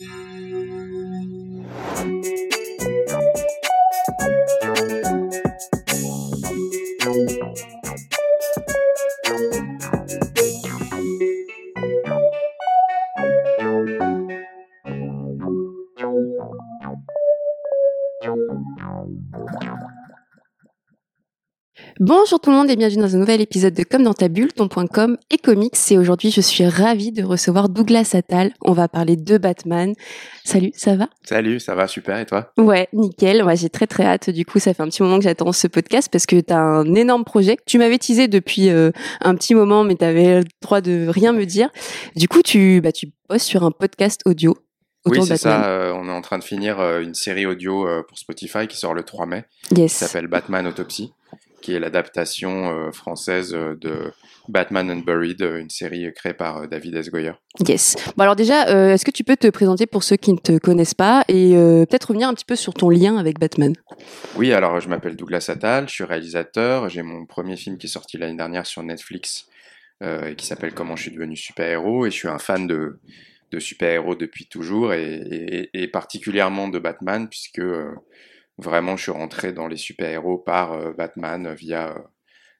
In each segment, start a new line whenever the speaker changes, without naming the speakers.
thank you Bonjour tout le monde et bienvenue dans un nouvel épisode de Comme dans ta bulle, ton.com et comics. Et aujourd'hui, je suis ravie de recevoir Douglas Attal. On va parler de Batman. Salut, ça va?
Salut, ça va super et toi?
Ouais, nickel. Moi, j'ai très très hâte. Du coup, ça fait un petit moment que j'attends ce podcast parce que tu as un énorme projet. Tu m'avais teasé depuis euh, un petit moment, mais tu avais le droit de rien me dire. Du coup, tu, bah, tu bosses sur un podcast audio
oui, c'est ça. Euh, on est en train de finir euh, une série audio pour Spotify qui sort le 3 mai.
Yes.
Qui s'appelle Batman Autopsy qui est l'adaptation euh, française euh, de Batman Unburied, euh, une série créée par David S. Goyer.
Yes. Bon alors déjà, est-ce que tu peux te présenter pour ceux qui ne te connaissent pas et peut-être revenir un petit peu sur ton lien avec Batman?
Oui, alors je m'appelle Douglas Attal, je suis réalisateur, j'ai mon premier film qui est sorti l'année dernière sur Netflix euh, qui s'appelle Comment je suis devenu super-héros et je suis un fan de, de super-héros depuis toujours et, et, et, particulièrement de Batman puisque Vraiment, je suis rentré dans les super-héros par euh, Batman via euh,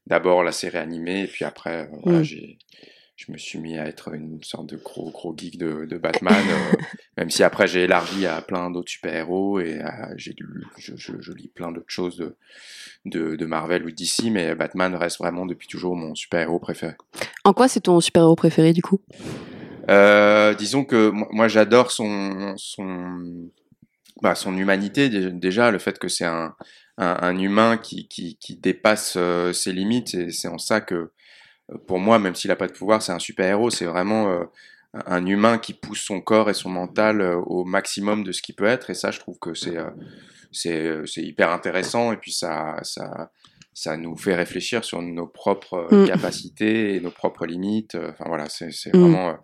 d'abord la série animée, et puis après, euh, voilà, mm. j'ai, je me suis mis à être une sorte de gros, gros geek de, de Batman, même si après j'ai élargi à plein d'autres super-héros et j'ai je, je, je, lis plein d'autres choses de, de, de, Marvel ou DC, mais Batman reste vraiment depuis toujours mon super-héros préféré.
En quoi c'est ton super-héros préféré du coup?
Euh, Disons que moi j'adore son, son, bah, son humanité déjà, le fait que c'est un, un, humain qui, qui, dépasse euh, ses limites et c'est en ça que euh, pour moi, même s'il n'a pas de pouvoir, c'est un super héros. C'est vraiment euh, un humain qui pousse son corps et son mental au maximum de ce qu'il peut être et ça, je trouve que c'est c'est hyper intéressant et puis ça ça ça nous fait réfléchir sur nos propres mm. capacités et nos propres limites. Enfin voilà, c'est mm. vraiment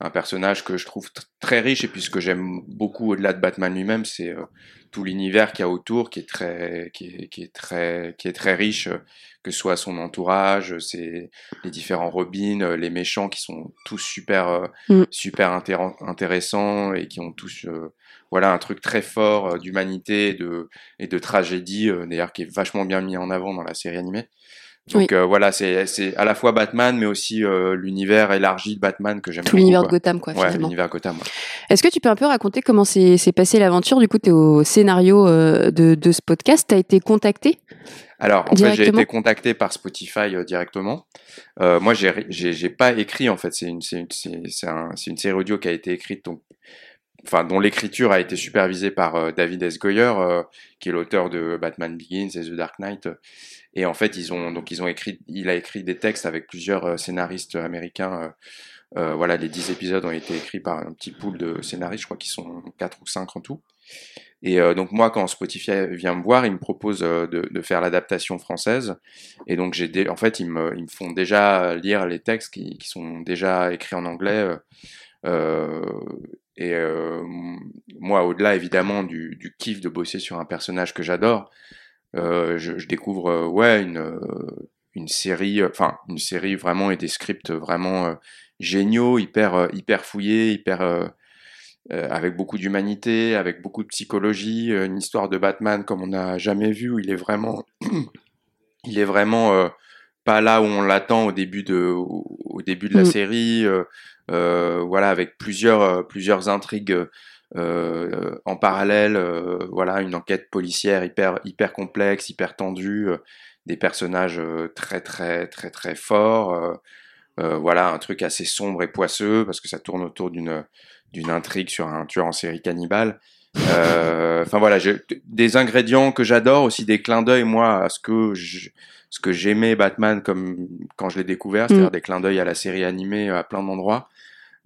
un personnage que je trouve très riche et puis ce que j'aime beaucoup au-delà de Batman lui-même, c'est euh, tout l'univers qu'il y a autour qui est très, qui est, qui est très, qui est très riche, euh, que ce soit son entourage, c'est les différents Robins, euh, les méchants qui sont tous super, mm. super intéressants et qui ont tous, voilà, un truc très fort d'humanité et de, et de tragédie, d'ailleurs qui est vachement bien mis en avant dans la série animée. Donc euh, voilà, c'est à la fois Batman, mais aussi euh, l'univers élargi de Batman que j'aime
Tout l'univers de Gotham, quoi.
Ouais, l'univers Gotham. Ouais.
Est-ce que tu peux un peu raconter comment s'est passé l'aventure Du coup, tu es au scénario euh, de, de, ce podcast? Tu as été contacté?
Alors, en fait, j'ai été contacté par Spotify euh, directement. Euh, moi, j'ai pas écrit, en fait. C'est une, une, un, une série audio qui a été écrite donc, enfin dont l'écriture a été supervisée par David S. Goyer, euh, qui est l'auteur de Batman Begins et The Dark Knight. Et en fait, ils ont donc ils ont écrit, il a écrit des textes avec plusieurs euh, scénaristes américains. Euh, euh, voilà, les dix épisodes ont été écrits par un petit pool de scénaristes, je crois qu'ils sont quatre ou cinq en tout. Et euh, donc moi, quand Spotify vient me voir, il me propose de, faire l'adaptation française. Et donc j'ai, en fait, ils me, font déjà lire les textes qui, sont déjà écrits en anglais. Euh, et moi, au-delà évidemment du, du kiff de bosser sur un personnage que j'adore, euh, je, je, découvre euh, ouais une euh, une série, enfin une série vraiment et des scripts vraiment géniaux, hyper hyper fouillés, hyper avec beaucoup d'humanité, avec beaucoup de psychologie, une histoire de Batman comme on n'a jamais vu où il est vraiment il est vraiment pas là où on l'attend au début de au, début de la mm. série voilà avec plusieurs plusieurs intrigues euh, en parallèle, euh, voilà, une enquête policière hyper hyper complexe, hyper tendue, euh, des personnages très très très très forts. voilà, un truc assez sombre et poisseux parce que ça tourne autour d'une d'une intrigue sur un tueur en série cannibale. Enfin voilà, des ingrédients que j'adore, aussi des clins d'œil moi à ce que je, ce que j'aimais Batman comme quand je l'ai découvert, c'est-à-dire mm. des clins d'œil à la série animée à plein d'endroits.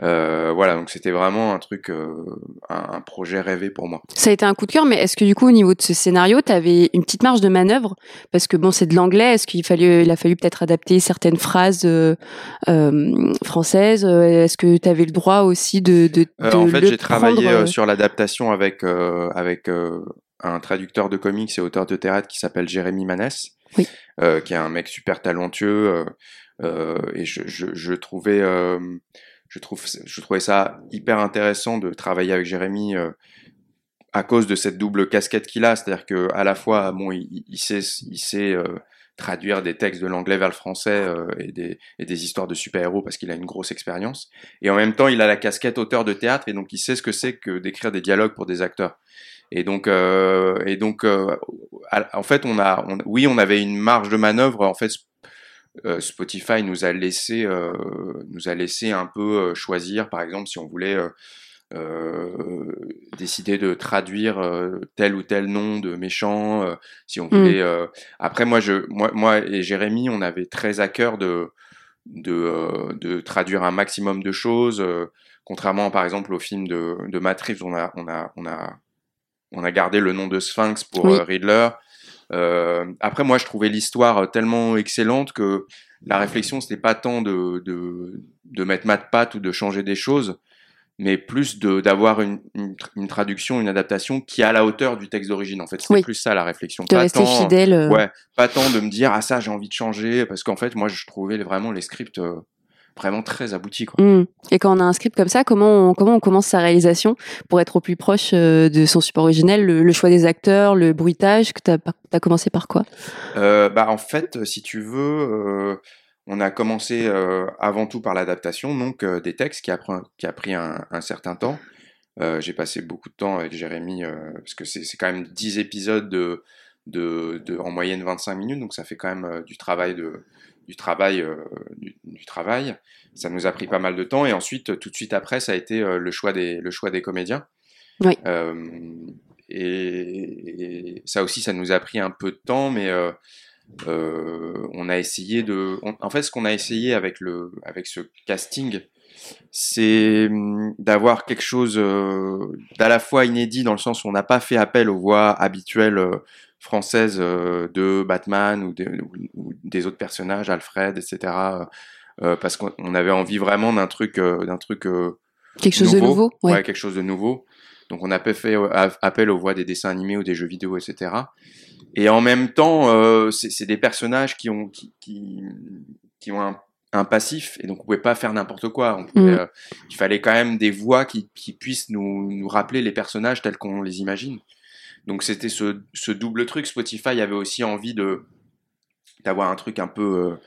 Euh, voilà, donc c'était vraiment un truc, euh, un, projet rêvé pour moi.
Ça a été un coup de cœur, mais est-ce que du coup au niveau de ce scénario, tu avais une petite marge de manœuvre? Parce que bon, c'est de l'anglais. Est-ce qu'il fallait, il a fallu peut-être adapter certaines phrases euh, euh françaises? Est-ce que tu avais le droit aussi de, de,
de En fait, j'ai travaillé sur l'adaptation avec avec un traducteur de comics et auteur de théâtre qui s'appelle Jérémy Manès,
oui.
qui est un mec super talentueux. et je, je, je trouvais je trouve, je trouvais ça hyper intéressant de travailler avec Jérémy à cause de cette double casquette qu'il a, c'est-à-dire que à la fois, bon, il, sait, il sait traduire des textes de l'anglais vers le français euh, et, des, et, des, histoires de super-héros parce qu'il a une grosse expérience. Et en même temps, il a la casquette auteur de théâtre et donc il sait ce que c'est que d'écrire des dialogues pour des acteurs. Et donc, euh, et donc, euh, en fait, on a, oui, on avait une marge de manœuvre. En fait, euh, Spotify nous a laissé, euh, nous a laissé un peu choisir, par exemple, si on voulait euh, décider de traduire euh, tel ou tel nom de méchant, euh, si on mm. voulait. Après, moi, je, moi, moi et Jérémy, on avait très à cœur de, de, de traduire un maximum de choses. contrairement, par exemple, au film de, de Matt Reeves, on a, on a, on a, on a gardé le nom de Sphinx pour Riddler. Euh, après, moi, je trouvais l'histoire tellement excellente que la réflexion, c'était pas tant de, de, de mettre Matt Pat ou de changer des choses, mais plus de d'avoir une, une, traduction, une adaptation qui est à la hauteur du texte d'origine. En fait, c'est plus ça la réflexion.
De rester fidèle. Euh.
Ouais, pas tant de me dire ah ça j'ai envie de changer parce qu'en fait moi je trouvais vraiment les scripts euh, vraiment très aboutis. Quoi.
Mmh. Et quand on a un script comme ça, comment on, comment on commence sa réalisation pour être au plus proche euh, de son support originel, le, choix des acteurs, le bruitage, que tu as, as, commencé par quoi?
Bah en fait, si tu veux on a commencé euh, avant tout par l'adaptation, donc euh, des textes qui a, qui a pris un, certain temps. Euh, j'ai passé beaucoup de temps avec Jérémy, parce que c'est quand même 10 épisodes de, de, en moyenne 25 minutes, donc ça fait quand même du travail de, du travail, du, travail. Ça nous a pris pas mal de temps et ensuite, tout de suite après, ça a été le choix des, le choix des comédiens.
Oui.
et, ça aussi, ça nous a pris un peu de temps, mais euh, on a essayé de. en fait, ce qu'on a essayé avec, le, avec ce casting, c'est hum, d'avoir quelque chose euh, d'à la fois inédit dans le sens où on n'a pas fait appel aux voix habituelles euh, françaises de Batman ou, des autres personnages, Alfred, etc. parce qu'on avait envie vraiment d'un truc, d'un truc
quelque chose de nouveau,
ouais. quelque chose de nouveau. Donc on a fait appel aux voix des dessins animés ou des jeux vidéo, etc. Et en même temps, euh, c'est des personnages qui ont, qui, qui, qui ont un, un, passif, et donc on pouvait pas faire n'importe quoi. On mm. euh, il fallait quand même des voix qui, qui puissent nous, nous, rappeler les personnages tels qu'on les imagine. Donc c'était ce, ce, double truc. Spotify avait aussi envie de d'avoir un truc un peu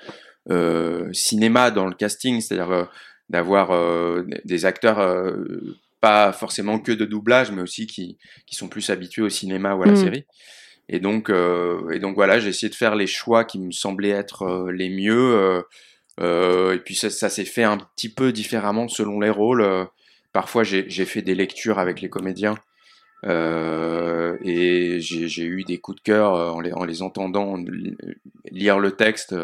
euh, euh cinéma dans le casting, c'est-à-dire euh, d'avoir des acteurs pas forcément que de doublage, mais aussi qui, qui sont plus habitués au cinéma ou à la mm. série. Et donc, et donc voilà, j'ai essayé de faire les choix qui me semblaient être les mieux. Et puis ça, ça s'est fait un petit peu différemment selon les rôles. parfois, j'ai fait des lectures avec les comédiens. Et j'ai eu des coups de cœur en les, en les entendant lire le texte.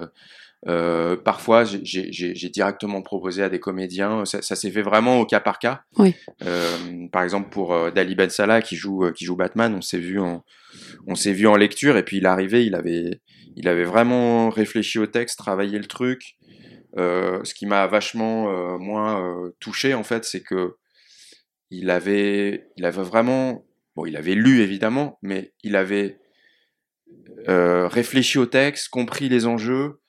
Euh, parfois, j'ai directement proposé à des comédiens. Ça, ça s'est fait vraiment au cas par cas.
Oui.
Euh, par exemple, pour euh, Dali Ben Salah qui joue qui joue Batman, on s'est vu en on s'est vu en lecture et puis il est arrivé, il avait il avait vraiment réfléchi au texte, travaillé le truc. Euh, ce qui m'a vachement euh, moins touché en fait, c'est que il avait il avait vraiment bon, il avait lu évidemment, mais il avait réfléchi au texte, compris les enjeux.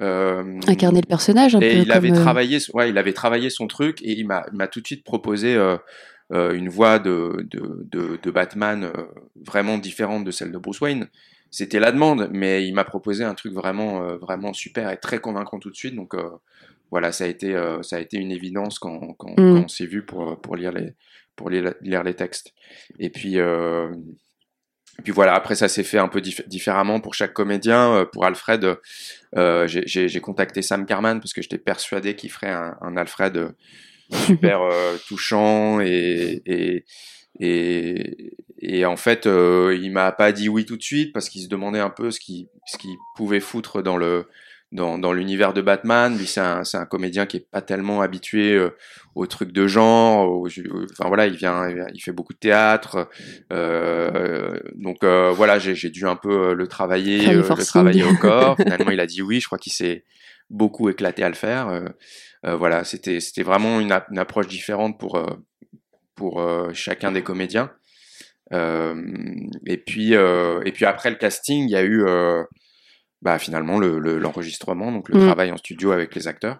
Euh, Incarner le personnage un
et
peu.
Il avait euh, travaillé, ouais, il avait travaillé son truc et il m'a, tout de suite proposé euh, euh, une voix de, de, de, de Batman euh, vraiment différente de celle de Bruce Wayne. C'était la demande, mais il m'a proposé un truc vraiment, vraiment super et très convaincant tout de suite. Donc voilà, ça a été, ça a été une évidence quand, quand, mm. quand on s'est vu pour, pour lire les, pour lire, lire les textes. Et puis et puis voilà, après ça s'est fait un peu différemment pour chaque comédien. Euh, pour Alfred, euh, j'ai contacté Sam Carman parce que j'étais persuadé qu'il ferait un, un, Alfred euh, super euh, touchant et, et, et, et, en fait, euh, il m'a pas dit oui tout de suite parce qu'il se demandait un peu ce qu'il ce qu'il pouvait foutre dans le dans, dans l'univers de Batman. Lui, c'est un, un, comédien qui est pas tellement habitué euh, aux trucs de genre. enfin voilà, il vient, il fait beaucoup de théâtre. Euh, donc euh, voilà, j'ai dû un peu euh, le travailler, le travailler au corps. Finalement, il a dit oui. Je crois qu'il s'est beaucoup éclaté à le faire. voilà, c'était c'était vraiment une, une, approche différente pour pour chacun des comédiens. et puis et puis après le casting, il y a eu bah, finalement l'enregistrement, le, donc le mm. travail en studio avec les acteurs.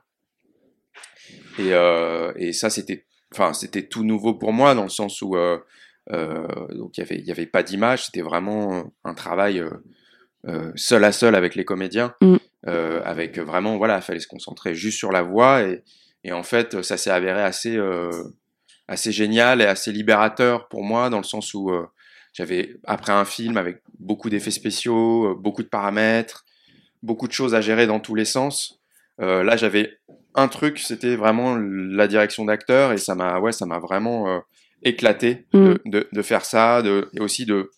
Et, euh, et ça, c'était, enfin, c'était tout nouveau pour moi dans le sens où euh, euh, donc il y avait, il y avait pas d'image, c'était vraiment un travail seul à seul avec les comédiens, mm. avec vraiment, voilà, il fallait se concentrer juste sur la voix et, et en fait, ça s'est avéré assez, assez génial et assez libérateur pour moi dans le sens où j'avais après un film avec beaucoup d'effets spéciaux, beaucoup de paramètres, beaucoup de choses à gérer dans tous les sens. Euh, là, j'avais un truc, c'était vraiment la direction d'acteur et ça m'a, ouais, ça m'a vraiment euh, éclaté mm. de, de, faire ça, de, et aussi de,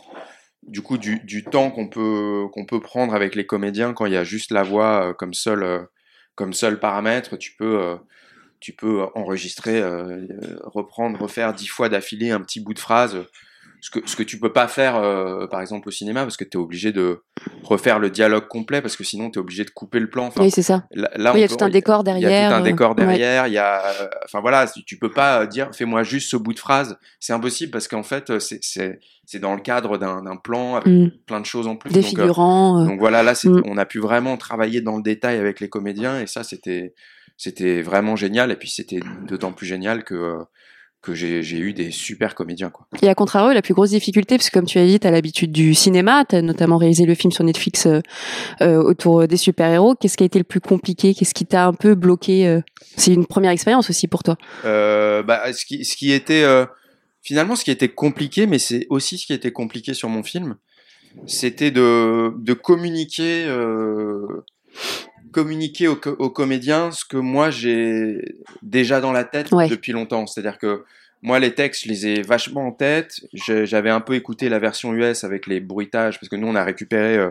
du coup, du, du temps qu'on peut, qu'on peut prendre avec les comédiens quand il y a juste la voix euh, comme seul, comme seul paramètre. Tu peux, tu peux enregistrer, reprendre, refaire dix fois d'affilée un petit bout de phrase ce que, ce que tu peux pas faire, euh, par exemple, au cinéma, parce que tu es obligé de refaire le dialogue complet, parce que sinon, tu es obligé de couper le plan.
Enfin, oui, c'est ça. Là, il y a tout un décor derrière. Il y
a tout un décor derrière. Il y a, enfin voilà, tu peux pas dire, fais-moi juste ce bout de phrase. C'est impossible parce qu'en fait, c'est dans le cadre d'un plan avec mm. plein de choses en plus.
Des donc, euh, figurants.
Euh. donc voilà, là, mm. on a pu vraiment travailler dans le détail avec les comédiens et ça, c'était c'était vraiment génial. Et puis, c'était d'autant plus génial que que j'ai eu des super comédiens. Quoi.
Et à contrario, la plus grosse difficulté, parce que comme tu as dit, tu as l'habitude du cinéma, tu as notamment réalisé le film sur Netflix euh, euh, autour des super-héros. Qu'est-ce qui a été le plus compliqué? Qu'est-ce qui t'a un peu bloqué euh? C'est une première expérience aussi pour toi.
bah, ce, qui, ce qui était finalement ce qui était compliqué, mais c'est aussi ce qui était compliqué sur mon film, c'était de, de communiquer communiquer aux, comédiens ce que moi j'ai déjà dans la tête depuis longtemps. C'est-à-dire que moi, les textes, je les ai vachement en tête. J'avais un peu écouté la version US avec les bruitages, parce que nous, on a récupéré euh,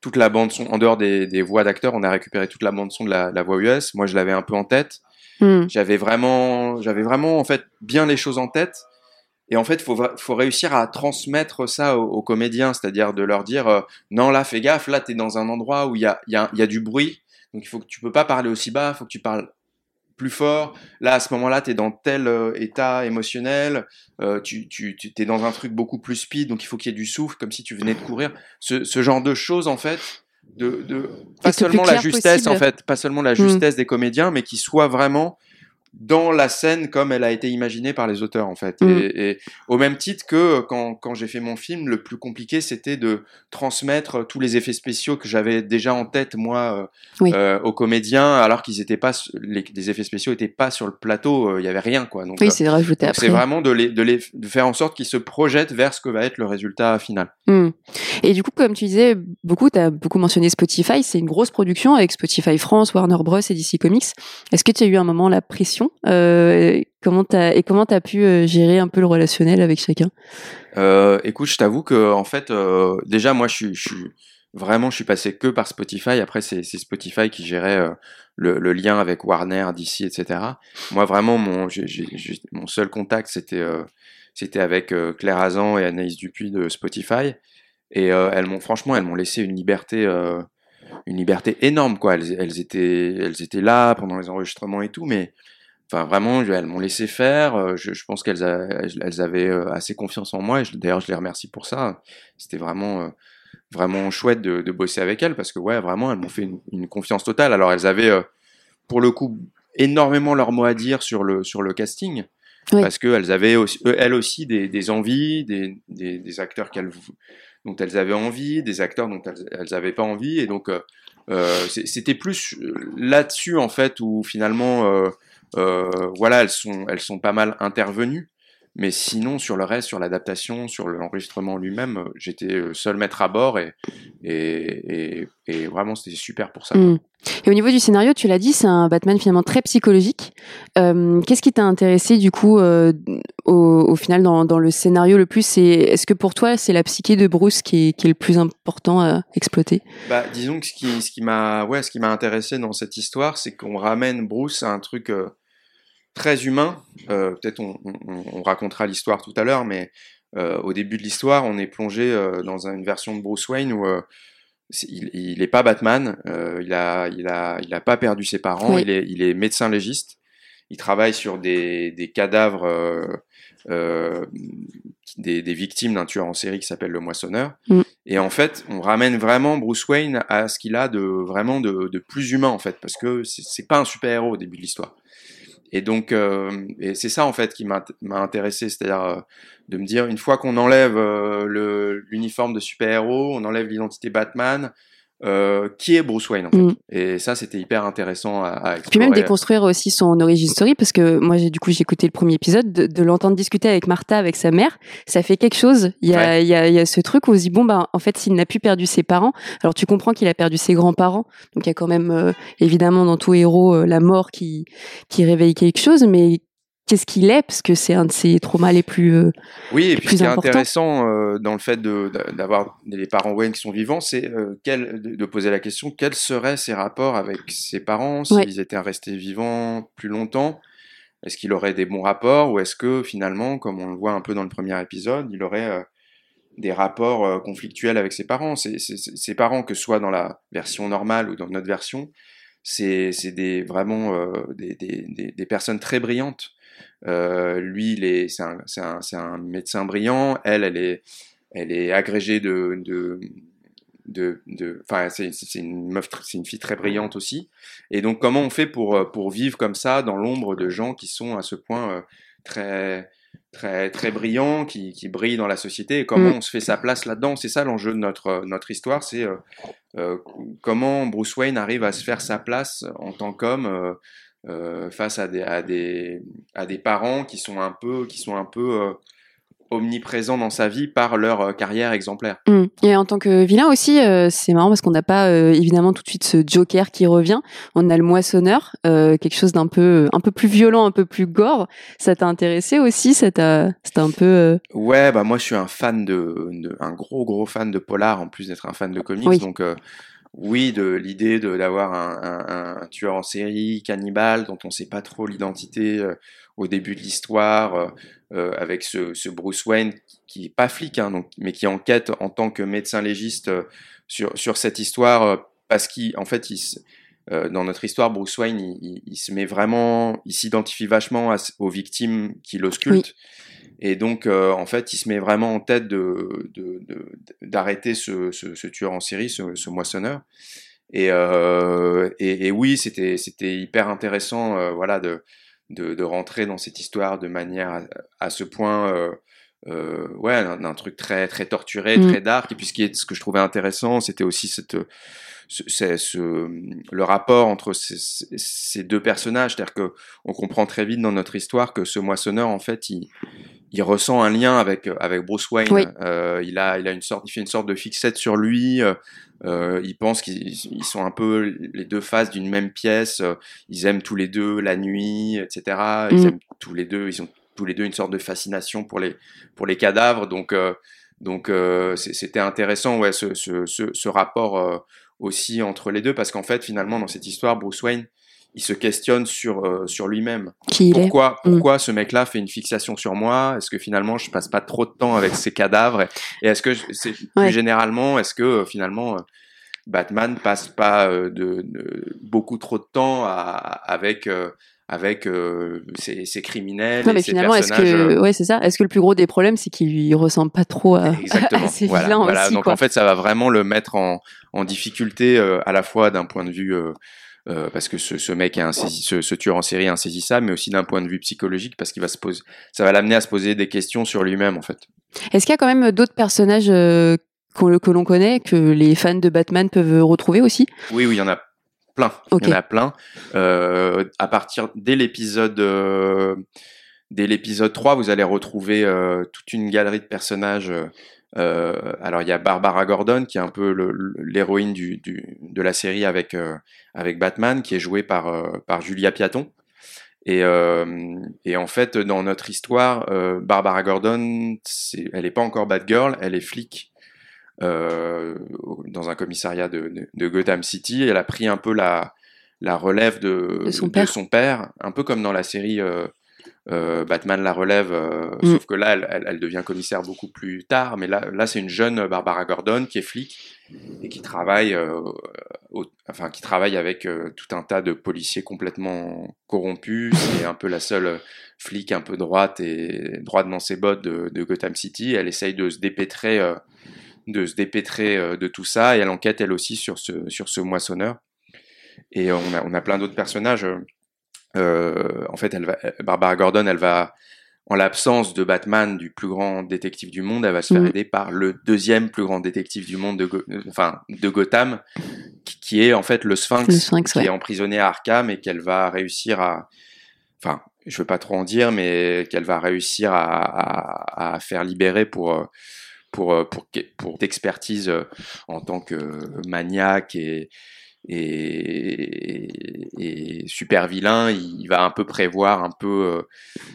toute la bande son, en dehors des, voix d'acteurs, on a récupéré toute la bande son de la, voix US. Moi, je l'avais un peu en tête. Hmm. J'avais vraiment, j'avais vraiment en fait bien les choses en tête. Et en fait, faut faut réussir à transmettre ça aux, comédiens, c'est-à-dire de leur dire euh, non là, fais gaffe, là, tu es dans un endroit où il y a, y, a, y a du bruit donc il faut que tu peux pas parler aussi bas, il faut que tu parles plus fort. Là, à ce moment-là, tu es dans tel euh, état émotionnel, euh, tu, tu, tu es dans un truc beaucoup plus speed, donc il faut qu'il y ait du souffle, comme si tu venais de courir. Ce, ce genre de choses, en fait, de, de pas seulement la justesse, en fait, pas seulement la hmm. justesse des comédiens, mais qui soit vraiment dans la scène comme elle a été imaginée par les auteurs en fait. Mm. Et, au même titre que quand, quand j'ai fait mon film, le plus compliqué c'était de transmettre tous les effets spéciaux que j'avais déjà en tête moi euh, euh, aux comédiens, alors qu'ils étaient pas les, effets spéciaux étaient pas sur le plateau, euh, il y avait rien quoi.
Donc oui, c'est rajouté après.
C'est vraiment de les, de les de faire en sorte qu'ils se projettent vers ce que va être le résultat final.
Mm. Et du coup, comme tu disais, beaucoup, tu as beaucoup mentionné Spotify, c'est une grosse production avec Spotify France, Warner Bros et DC Comics. Est-ce que tu as eu un moment la pression euh, comment as, et comment tu as pu euh, gérer un peu le relationnel avec chacun?
Euh, Écoute, je t'avoue que en fait, déjà moi, je suis, vraiment, je suis passé que par Spotify. Après, c'est Spotify qui gérait le, lien avec Warner, DC, etc. Moi, vraiment, mon, seul contact, c'était c'était avec Claire Azan et Anaïs Dupuis de Spotify. Et elles m'ont, franchement, elles m'ont laissé une liberté une liberté énorme quoi elles, elles, étaient elles étaient là pendant les enregistrements et tout mais Enfin, vraiment, elles m'ont laissé faire. Euh, je, je pense qu'elles elles avaient euh, assez confiance en moi. Et d'ailleurs, je les remercie pour ça. C'était vraiment, euh, vraiment chouette de, de, bosser avec elles parce que, ouais, vraiment, elles m'ont fait une, une, confiance totale. Alors, elles avaient, pour le coup, énormément leur mot à dire sur le, sur le casting. Parce qu'elles avaient aussi, elles aussi des, des envies, des, des, des acteurs qu'elles, dont elles avaient envie, des acteurs dont elles n'avaient pas envie. Et donc, c'était plus là-dessus, en fait, où finalement euh, voilà, elles sont, elles sont pas mal intervenues. Mais sinon, sur le reste, sur l'adaptation, sur l'enregistrement lui-même, euh, j'étais euh, seul maître à bord et, et, et, vraiment, c'était super pour ça.
Mm. Et au niveau du scénario, tu l'as dit, c'est un Batman finalement très psychologique. Qu'est-ce qui t'a intéressé du coup au, au, final dans, dans, le scénario le plus? Est-ce que pour toi, c'est la psyché de Bruce qui est, qui est le plus important à exploiter?
Bah, Disons que ce qui, ce qui m'a ouais, ce qui m'a intéressé dans cette histoire, c'est qu'on ramène Bruce à un truc très humain. Euh, peut-être on, on, racontera l'histoire tout à l'heure, mais euh, au début de l'histoire, on est plongé euh, dans une version de Bruce Wayne où il n'est pas Batman, il a, il a, il a pas perdu ses parents, il, est, il est médecin légiste, il travaille sur des, des cadavres des, des, victimes d'un tueur en série qui s'appelle le moissonneur. Mm. Et en fait, on ramène vraiment Bruce Wayne à ce qu'il a de vraiment de, de, plus humain en fait, parce que c'est pas un super héros au début de l'histoire. Et donc, et c'est ça en fait qui m'a intéressé, c'est-à-dire de me dire une fois qu'on enlève l'uniforme de super-héros, on enlève l'identité Batman, euh, qui est Bruce Wayne en fait. Mm. Et ça, c'était hyper intéressant à, à explorer.
Puis même déconstruire aussi son origin story, parce que moi, j'ai du coup, j'ai écouté le premier épisode, de, l'entendre discuter avec Martha, avec sa mère, ça fait quelque chose. Il y a, il y a, il y a ce truc où on se dit bon bah en fait, s'il n'a plus perdu ses parents, alors tu comprends qu'il a perdu ses grands-parents, donc il y a quand même euh, évidemment dans tout héros euh, la mort qui qui réveille quelque chose, mais qu'est-ce qu'il est parce que c'est un de ses traumas les plus euh,
oui et puis ce qui est intéressant euh, dans le fait d'avoir des parents Wayne qui sont vivants c'est euh, de poser la question quels seraient ses rapports avec ses parents s'ils étaient restés vivants plus longtemps? Est-ce qu'il aurait des bons rapports ou est-ce que finalement comme on le voit un peu dans le premier épisode il aurait des rapports conflictuels avec ses parents? Ses parents que ce soit dans la version normale ou dans notre version c'est des vraiment des, des, des, personnes très brillantes euh, lui, il est, c'est un, un, un, médecin brillant. Elle, elle est, elle est agrégée de, enfin, c'est, une meuf, c'est une fille très brillante aussi. Et donc, comment on fait pour, pour vivre comme ça dans l'ombre de gens qui sont à ce point euh, très, très, très brillants, qui, qui brillent dans la société? Et comment mm. on se fait sa place là-dedans? C'est ça l'enjeu de notre, notre histoire, c'est euh, comment Bruce Wayne arrive à se faire sa place en tant qu'homme euh, face à des, à, des, à des parents qui sont un peu, qui sont un peu euh, omniprésents dans sa vie par leur euh, carrière exemplaire.
Mmh. Et en tant que vilain aussi, c'est marrant parce qu'on n'a pas évidemment tout de suite ce Joker qui revient. On a le moissonneur, quelque chose d'un peu un peu plus violent, un peu plus gore. Ça t'a intéressé aussi? C'était un peu.
Ouais, bah moi je suis un fan de, de, un gros gros fan de polar en plus d'être un fan de comics, donc oui, de l'idée d'avoir un, tueur en série cannibale dont on ne sait pas trop l'identité euh, au début de l'histoire, euh, euh, avec ce, ce, Bruce Wayne qui n'est pas flic, hein, donc, mais qui enquête en tant que médecin légiste sur, sur cette histoire parce qu'en fait, dans notre histoire, Bruce Wayne, il, il se met vraiment, il s'identifie vachement aux victimes qui l'auscultent. Et donc, euh, en fait, il se met vraiment en tête de, d'arrêter ce, ce, tueur en série, ce, moissonneur. Et, euh, et, et, oui, c'était, hyper intéressant, euh, voilà, de, de, de, rentrer dans cette histoire de manière à, ce point, ouais, d'un, truc très, très torturé, mm. très dark. Et puis, ce, qui est, ce que je trouvais intéressant, c'était aussi cette, c'est ce, le rapport entre ces, ces deux personnages, c'est-à-dire que on comprend très vite dans notre histoire que ce moissonneur, en fait, il, il ressent un lien avec avec Bruce Wayne. Euh, il a il a une sorte il fait une sorte de fixette sur lui. Euh, euh il pense qu'ils sont un peu les deux faces d'une même pièce. Ils aiment tous les deux la nuit, etc. Ils mm. aiment tous les deux. Ils ont tous les deux une sorte de fascination pour les pour les cadavres. Donc euh, donc euh, c'était intéressant ouais ce ce, ce, ce rapport aussi entre les deux parce qu'en fait finalement dans cette histoire Bruce Wayne il se questionne sur euh, sur lui-même. Pourquoi mm. pourquoi ce mec-là fait une fixation sur moi? Est-ce que finalement je passe pas trop de temps avec ses cadavres? Et est-ce que c'est plus généralement est-ce que euh, finalement euh, Batman passe pas de, beaucoup trop de temps avec avec ces, criminels non, mais finalement,
est-ce que, ouais, c'est ça. Est-ce que le plus gros des problèmes, c'est qu'il lui ressemble pas trop à, Exactement. ces
voilà, voilà. Donc en fait, ça va vraiment le mettre en, en difficulté à la fois d'un point de vue euh, parce que ce, ce mec est ce, ce, tueur en série est insaisissable, mais aussi d'un point de vue psychologique, parce qu'il va se poser, ça va l'amener à se poser des questions sur lui-même, en fait.
Est-ce qu'il y a quand même d'autres personnages euh, que l'on connaît, que les fans de Batman peuvent retrouver aussi?
Oui, oui, il y en a plein. Il y en a plein. Euh, à partir dès l'épisode euh, dès l'épisode 3, vous allez retrouver euh, toute une galerie de personnages alors il y a Barbara Gordon qui est un peu l'héroïne du, du, de la série avec avec Batman, qui est jouée par par Julia Piaton. Et, et en fait, dans notre histoire, Barbara Gordon, elle n'est pas encore Batgirl, elle est flic euh, dans un commissariat de, de, Gotham City. Elle a pris un peu la, la relève de, de, son, père. son, père. un peu comme dans la série euh, Batman la relève, euh, mm. sauf que là, elle, elle, devient commissaire beaucoup plus tard. Mais là, là c'est une jeune Barbara Gordon qui est flic et qui travaille, euh, enfin, qui travaille avec tout un tas de policiers complètement corrompus. C'est un peu la seule flic un peu droite et droite dans ses bottes de Gotham City. Elle essaye de se dépêtrer, de se dépêtrer de tout ça et elle enquête elle aussi sur ce, sur ce moissonneur. Et on a, on a plein d'autres personnages en fait, elle va, Barbara Gordon, elle va en l'absence de Batman, du plus grand détective du monde, elle va se faire mm. aider par le deuxième plus grand détective du monde, de, enfin, de Gotham, qui, est en fait le Sphinx, qui est emprisonné à Arkham et qu'elle va réussir à, enfin, je veux pas trop en dire, mais qu'elle va réussir à, à, faire libérer pour pour pour pour, d'expertise en tant que maniaque et et, super vilain, il va un peu prévoir un peu, euh,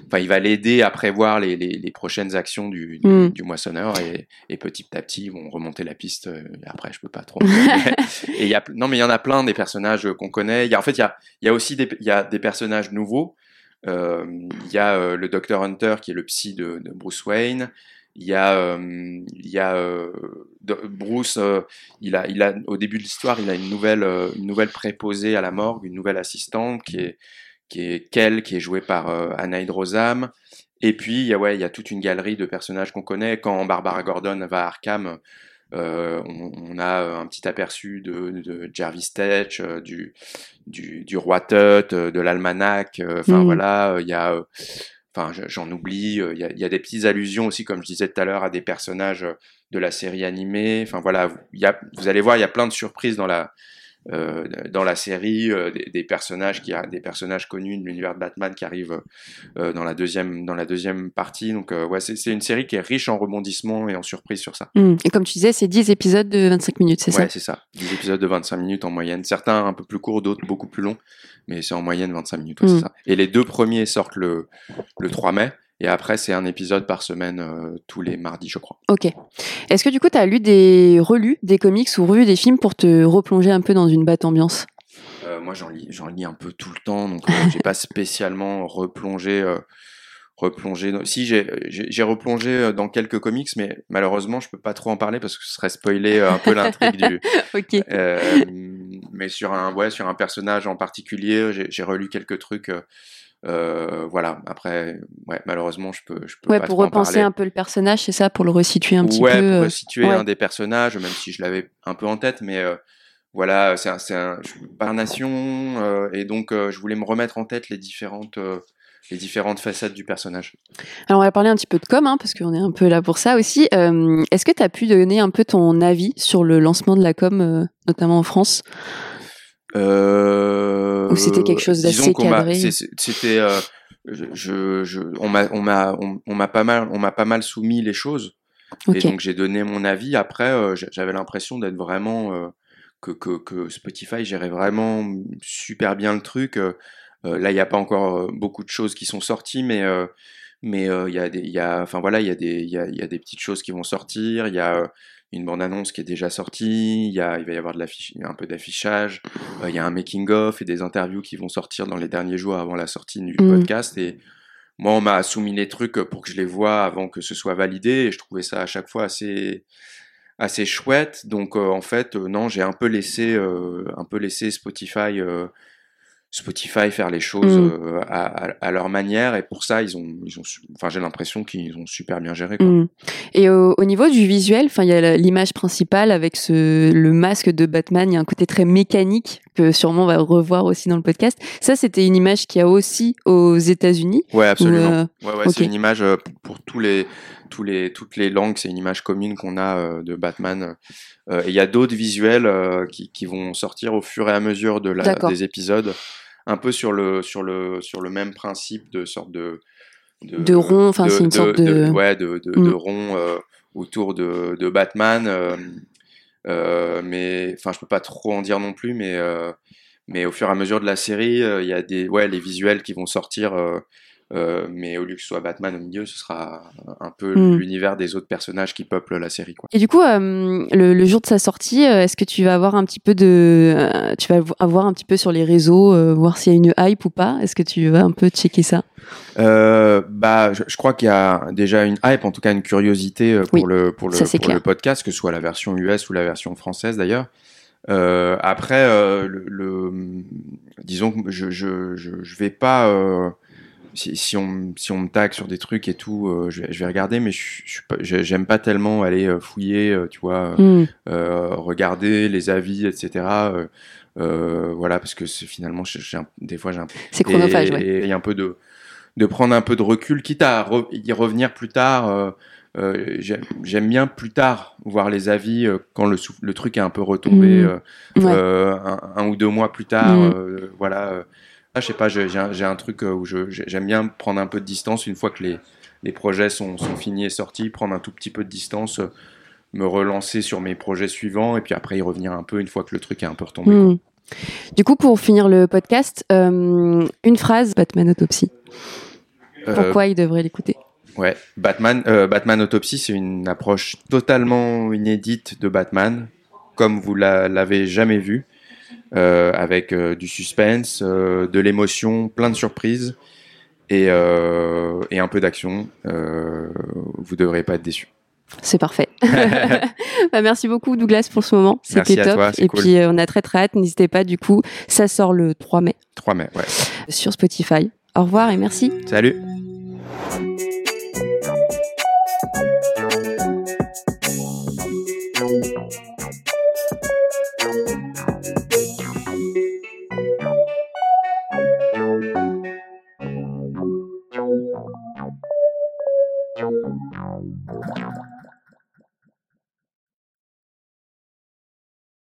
enfin il va l'aider à prévoir les, les, prochaines actions du, du, mm. moissonneur et, et, petit à petit ils vont remonter la piste. Euh, après je peux pas trop. et y a non mais il y en a plein des personnages qu'on connaît. Y a en fait il y a, y a aussi des, y a des personnages nouveaux. Euh, il y a le Dr Hunter qui est le psy de, de Bruce Wayne. Il y a, euh, il y a euh, Bruce, euh, il a, il a, au début de l'histoire, il a une nouvelle, une nouvelle préposée à la morgue, une nouvelle assistante qui est, qui est Kel, qui est jouée par Anaïd Rosam. Et puis, il y, a, ouais, il y a toute une galerie de personnages qu'on connaît. Quand Barbara Gordon va à Arkham, euh, on, on, a un petit aperçu de, de Jarvis Tetch, du, du, du roi Tut, de l'almanach. Enfin mmh. voilà, il y a Enfin, j'en oublie. Euh, il y, a, des petites allusions aussi, comme je disais tout à l'heure, à des personnages euh, de la série animée. Enfin voilà, vous allez voir, il y a plein de surprises dans la, euh, dans la série, des, personnages qui a des personnages connus de l'univers de Batman qui arrivent dans la deuxième dans la deuxième partie. Donc ouais, c'est une série qui est riche en rebondissements et en surprises sur ça.
Mmh. Et comme tu disais, c'est 10 épisodes de 25 minutes, c'est ça?
Ouais, c'est ça. 10 épisodes de 25 minutes en moyenne. Certains un peu plus courts, d'autres beaucoup plus longs mais c'est en moyenne 25 minutes. Mm. ça. Et les deux premiers sortent le, le 3 mai. Et après, c'est un épisode par semaine euh, tous les mardis, je crois.
Ok. Est-ce que du coup, tu as lu des relus, des comics ou revu des films pour te replonger un peu dans une batte ambiance?
Euh, Moi, j'en lis, j'en lis un peu tout le temps, donc euh, j'ai pas spécialement replongé. replongé Si j'ai, j'ai, replongé dans quelques comics, mais malheureusement, je peux pas trop en parler parce que ce serait spoiler un peu l'intrigue du. ok mais sur un, ouais, sur un personnage en particulier, j'ai relu quelques trucs. Euh, euh, voilà. Après, ouais, malheureusement, je peux, je peux
ouais, pour repenser un peu le personnage, c'est ça, pour le resituer un petit
peu.
Ouais,
pour euh, resituer un des personnages, même si je l'avais un peu en tête, mais voilà, c'est un, un, par nation, et donc je voulais me remettre en tête les différentes les différentes facettes du personnage.
Alors on va parler un petit peu de com, hein, parce qu'on est un peu là pour ça aussi. Euh, est-ce que tu as pu donner un peu ton avis sur le lancement de la com, euh, notamment en France?
Euh,
Ou c'était quelque chose d'assez cadré
C'était, je, je, on m'a, on m'a, on, m'a pas mal, on m'a pas mal soumis les choses, et donc j'ai donné mon avis. Après, j'avais l'impression d'être vraiment que, que, que Spotify gérait vraiment super bien le truc. Euh, là, il n'y a pas encore euh, beaucoup de choses qui sont sorties, mais euh, mais il y a des, y a, enfin voilà, il y a des, il y a, y a, des petites choses qui vont sortir. Il y a une bande annonce qui est déjà sortie. Il y a, il va y avoir de un peu d'affichage. Il y a un making of et des interviews qui vont sortir dans les derniers jours avant la sortie du mmh. podcast. Et moi, on m'a soumis les trucs pour que je les vois avant que ce soit validé. Et je trouvais ça à chaque fois assez assez chouette. Donc en fait, non, j'ai un peu laissé, un peu laissé Spotify Spotify faire les choses mm. euh, à, leur manière. Et pour ça ils ont ils ont enfin j'ai l'impression qu'ils ont super bien géré quoi. Mm.
et au, niveau du visuel enfin il y a l'image principale avec ce le masque de Batman. Il y a un côté très mécanique que sûrement on va revoir aussi dans le podcast. Ça c'était une image qui a aussi aux États-Unis.
Ouais absolument. Euh, ouais, ouais c'est une image euh, pour, tous les tous les toutes les langues c'est une image commune qu'on a de Batman. Et il y a d'autres visuels qui, qui vont sortir au fur et à mesure de la, des épisodes un peu sur le, sur le, sur le même principe de sorte de.
De, rond, enfin, c'est une sorte de.
ouais, de, de, mm. rond euh, autour de, de Batman. Euh, euh, mais, enfin, je peux pas trop en dire non plus, mais, mais au fur et à mesure de la série, il y a des, ouais, les visuels qui vont sortir euh, mais au lieu que ce soit Batman au milieu, ce sera un peu hmm. l'univers des autres personnages qui peuplent la série. Quoi.
Et du coup, euh, le, jour de sa sortie, euh, est-ce que tu vas avoir un petit peu de, tu vas avoir un petit peu sur les réseaux, voir s'il y a une hype ou pas? Est-ce que tu vas un peu checker ça?
Bah, je, crois qu'il y a déjà une hype, en tout cas une curiosité pour le pour le, pour le podcast, que ce soit la version US ou la version française d'ailleurs. après, le, disons que je, je, je, je vais pas si, on, si on me tag sur des trucs et tout, euh, je, vais, je, vais, regarder, mais je j'aime pas tellement aller euh, fouiller, euh, tu vois, mm. regarder les avis, etc. voilà, parce que finalement, des fois, j'ai un
C'est chronophage,
et, et, un peu de, de prendre un peu de recul, quitte à y revenir plus tard. Euh, j'aime bien plus tard voir les avis euh, quand le, le, truc est un peu retombé mmh. euh, un, ou deux mois plus tard. Mmh. voilà. Ah, je sais pas, j'ai un, un, truc où j'aime bien prendre un peu de distance une fois que les, les projets sont, sont, finis et sortis, prendre un tout petit peu de distance, me relancer sur mes projets suivants et puis après y revenir un peu une fois que le truc est un peu retombé. Mmh.
Du coup, pour finir le podcast, une phrase, Batman Autopsy. Pourquoi il devrait l'écouter?
Ouais, Batman, euh, Batman Autopsy, c'est une approche totalement inédite de Batman, comme vous l'avez jamais vu, euh, avec euh, du suspense, de l'émotion, plein de surprises et, et un peu d'action. vous devrez pas être déçus.
C'est parfait. bah, merci beaucoup Douglas pour ce moment. C'était top. Toi, et puis on a très très hâte. N'hésitez pas du coup, ça sort le 3 mai.
3 mai, ouais.
Sur Spotify. Au revoir et merci.
Salut.